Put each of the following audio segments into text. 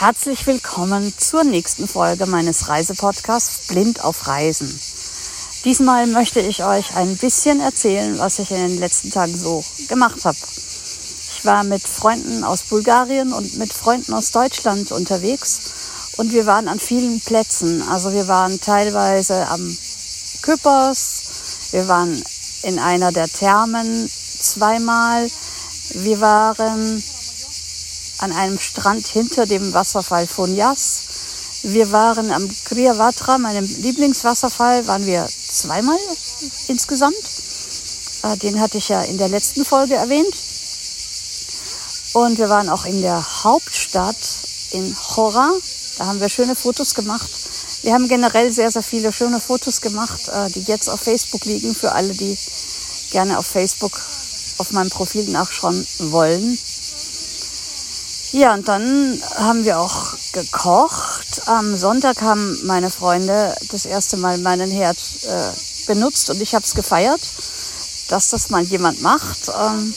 Herzlich willkommen zur nächsten Folge meines Reisepodcasts Blind auf Reisen. Diesmal möchte ich euch ein bisschen erzählen, was ich in den letzten Tagen so gemacht habe. Ich war mit Freunden aus Bulgarien und mit Freunden aus Deutschland unterwegs und wir waren an vielen Plätzen. Also wir waren teilweise am Küppers, wir waren in einer der Thermen zweimal, wir waren an einem Strand hinter dem Wasserfall von Yas. Wir waren am Kriavatra, meinem Lieblingswasserfall, waren wir zweimal insgesamt. Äh, den hatte ich ja in der letzten Folge erwähnt. Und wir waren auch in der Hauptstadt in Chora. Da haben wir schöne Fotos gemacht. Wir haben generell sehr, sehr viele schöne Fotos gemacht, äh, die jetzt auf Facebook liegen, für alle, die gerne auf Facebook auf meinem Profil nachschauen wollen. Ja, und dann haben wir auch gekocht. Am Sonntag haben meine Freunde das erste Mal meinen Herd äh, benutzt und ich habe es gefeiert, dass das mal jemand macht. Ähm,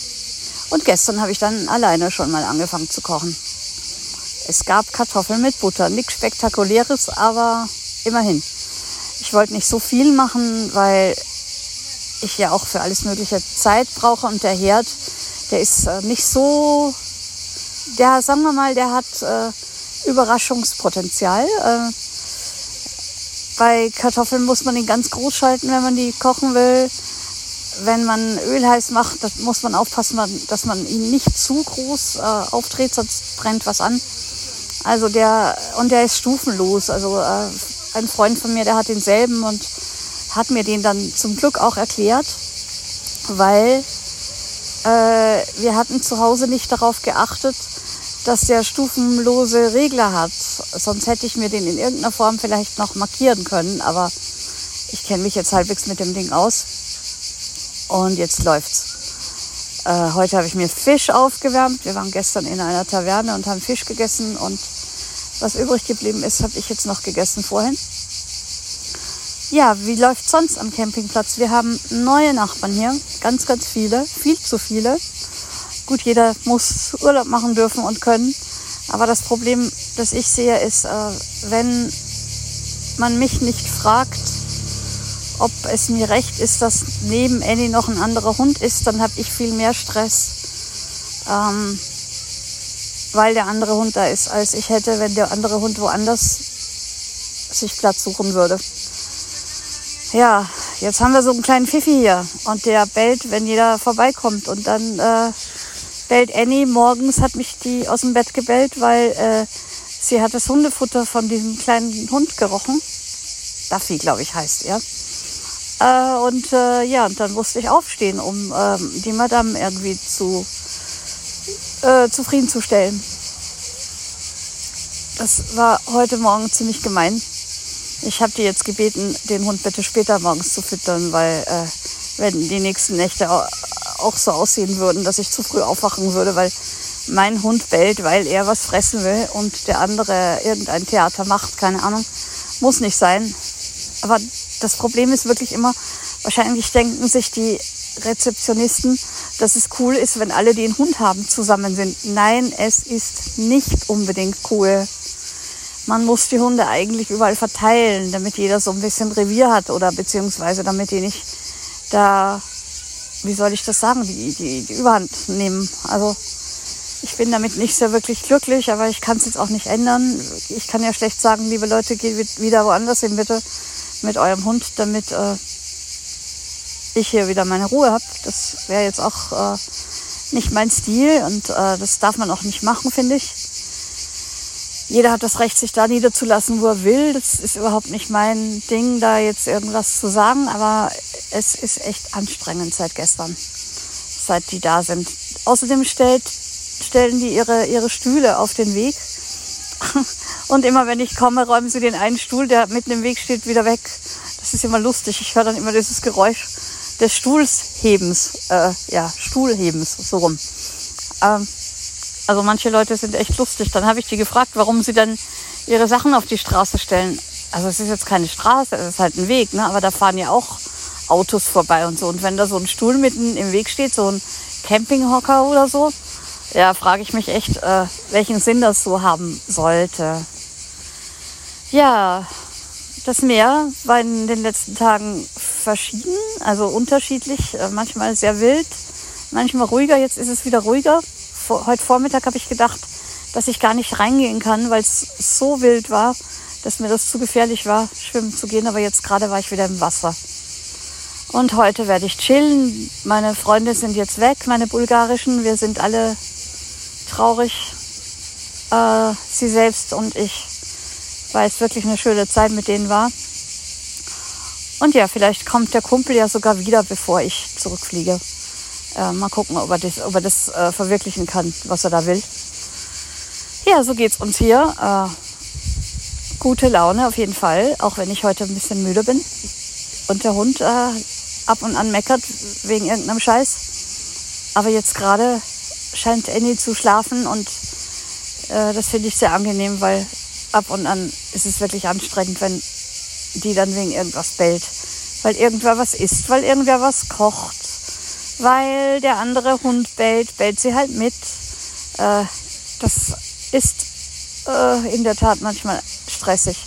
und gestern habe ich dann alleine schon mal angefangen zu kochen. Es gab Kartoffeln mit Butter. Nichts Spektakuläres, aber immerhin. Ich wollte nicht so viel machen, weil ich ja auch für alles Mögliche Zeit brauche und der Herd, der ist äh, nicht so der, sagen wir mal, der hat äh, Überraschungspotenzial. Äh, bei Kartoffeln muss man ihn ganz groß schalten, wenn man die kochen will. Wenn man Öl heiß macht, muss man aufpassen, dass man ihn nicht zu groß äh, aufdreht, sonst brennt was an. Also der, und der ist stufenlos. Also äh, ein Freund von mir, der hat denselben und hat mir den dann zum Glück auch erklärt, weil äh, wir hatten zu Hause nicht darauf geachtet, dass der stufenlose Regler hat. Sonst hätte ich mir den in irgendeiner Form vielleicht noch markieren können, aber ich kenne mich jetzt halbwegs mit dem Ding aus. Und jetzt läuft's. Äh, heute habe ich mir Fisch aufgewärmt. Wir waren gestern in einer Taverne und haben Fisch gegessen und was übrig geblieben ist, habe ich jetzt noch gegessen vorhin. Ja, wie läuft sonst am Campingplatz? Wir haben neue Nachbarn hier, ganz, ganz viele, viel zu viele. Gut, jeder muss Urlaub machen dürfen und können. Aber das Problem, das ich sehe, ist, äh, wenn man mich nicht fragt, ob es mir recht ist, dass neben Annie noch ein anderer Hund ist, dann habe ich viel mehr Stress, ähm, weil der andere Hund da ist, als ich hätte, wenn der andere Hund woanders sich Platz suchen würde. Ja, jetzt haben wir so einen kleinen Pfiffi hier und der bellt, wenn jeder vorbeikommt und dann äh, bellt Annie. Morgens hat mich die aus dem Bett gebellt, weil äh, sie hat das Hundefutter von diesem kleinen Hund gerochen. Duffy, glaube ich, heißt er. Äh, und äh, ja, und dann musste ich aufstehen, um ähm, die Madame irgendwie zu, äh, zufriedenzustellen. Das war heute Morgen ziemlich gemein. Ich habe die jetzt gebeten, den Hund bitte später morgens zu füttern, weil äh, wenn die nächsten Nächte auch so aussehen würden, dass ich zu früh aufwachen würde, weil mein Hund bellt, weil er was fressen will und der andere irgendein Theater macht, keine Ahnung. Muss nicht sein. Aber das Problem ist wirklich immer, wahrscheinlich denken sich die Rezeptionisten, dass es cool ist, wenn alle, die einen Hund haben, zusammen sind. Nein, es ist nicht unbedingt cool. Man muss die Hunde eigentlich überall verteilen, damit jeder so ein bisschen Revier hat oder beziehungsweise damit die nicht da wie soll ich das sagen, die, die, die Überhand nehmen. Also ich bin damit nicht sehr wirklich glücklich, aber ich kann es jetzt auch nicht ändern. Ich kann ja schlecht sagen, liebe Leute, geht wieder woanders hin bitte mit eurem Hund, damit äh, ich hier wieder meine Ruhe habe. Das wäre jetzt auch äh, nicht mein Stil und äh, das darf man auch nicht machen, finde ich. Jeder hat das Recht, sich da niederzulassen, wo er will. Das ist überhaupt nicht mein Ding, da jetzt irgendwas zu sagen, aber es ist echt anstrengend seit gestern, seit die da sind. Außerdem stellt, stellen die ihre, ihre Stühle auf den Weg. Und immer wenn ich komme, räumen sie den einen Stuhl, der mitten im Weg steht, wieder weg. Das ist immer lustig. Ich höre dann immer dieses Geräusch des Stuhlshebens. Äh, ja, Stuhlhebens, so rum. Ähm, also manche Leute sind echt lustig. Dann habe ich die gefragt, warum sie dann ihre Sachen auf die Straße stellen. Also es ist jetzt keine Straße, es ist halt ein Weg, ne? aber da fahren ja auch Autos vorbei und so. Und wenn da so ein Stuhl mitten im Weg steht, so ein Campinghocker oder so, ja, frage ich mich echt, äh, welchen Sinn das so haben sollte. Ja, das Meer war in den letzten Tagen verschieden, also unterschiedlich, äh, manchmal sehr wild, manchmal ruhiger. Jetzt ist es wieder ruhiger. Vor, heute Vormittag habe ich gedacht, dass ich gar nicht reingehen kann, weil es so wild war, dass mir das zu gefährlich war, schwimmen zu gehen. Aber jetzt gerade war ich wieder im Wasser. Und heute werde ich chillen. Meine Freunde sind jetzt weg, meine bulgarischen. Wir sind alle traurig. Äh, sie selbst und ich, weil es wirklich eine schöne Zeit mit denen war. Und ja, vielleicht kommt der Kumpel ja sogar wieder, bevor ich zurückfliege. Äh, mal gucken, ob er das, ob er das äh, verwirklichen kann, was er da will. Ja, so geht's uns hier. Äh, gute Laune auf jeden Fall, auch wenn ich heute ein bisschen müde bin. Und der Hund äh, ab und an meckert wegen irgendeinem Scheiß. Aber jetzt gerade scheint Annie zu schlafen und äh, das finde ich sehr angenehm, weil ab und an ist es wirklich anstrengend, wenn die dann wegen irgendwas bellt. Weil irgendwer was isst, weil irgendwer was kocht, weil der andere Hund bellt, bellt sie halt mit. Äh, das ist äh, in der Tat manchmal stressig.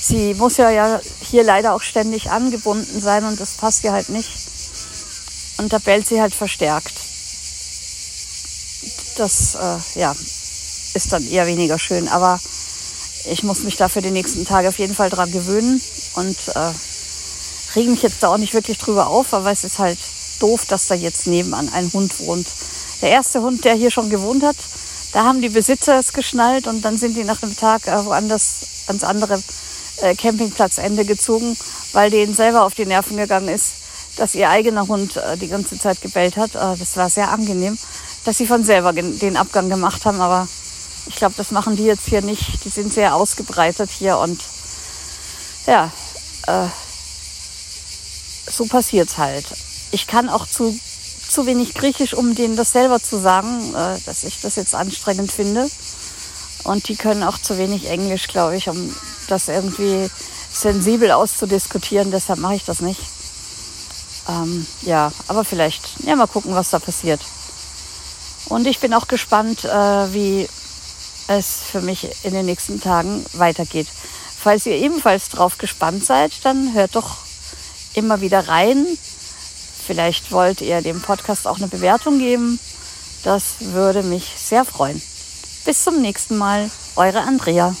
Sie muss ja, ja hier leider auch ständig angebunden sein und das passt ihr halt nicht. Und da bellt sie halt verstärkt. Das äh, ja, ist dann eher weniger schön. Aber ich muss mich da für die nächsten Tage auf jeden Fall dran gewöhnen und äh, rege mich jetzt da auch nicht wirklich drüber auf, aber es ist halt doof, dass da jetzt nebenan ein Hund wohnt. Der erste Hund, der hier schon gewohnt hat, da haben die Besitzer es geschnallt und dann sind die nach einem Tag äh, woanders ans andere äh, Campingplatzende gezogen, weil denen selber auf die Nerven gegangen ist, dass ihr eigener Hund äh, die ganze Zeit gebellt hat. Äh, das war sehr angenehm, dass sie von selber den Abgang gemacht haben, aber ich glaube, das machen die jetzt hier nicht. Die sind sehr ausgebreitet hier und ja, so passiert's halt. Ich kann auch zu, zu wenig Griechisch, um denen das selber zu sagen, dass ich das jetzt anstrengend finde. Und die können auch zu wenig Englisch, glaube ich, um das irgendwie sensibel auszudiskutieren. Deshalb mache ich das nicht. Ähm, ja, aber vielleicht, ja, mal gucken, was da passiert. Und ich bin auch gespannt, äh, wie es für mich in den nächsten Tagen weitergeht. Falls ihr ebenfalls drauf gespannt seid, dann hört doch immer wieder rein. Vielleicht wollt ihr dem Podcast auch eine Bewertung geben. Das würde mich sehr freuen. Bis zum nächsten Mal, eure Andrea.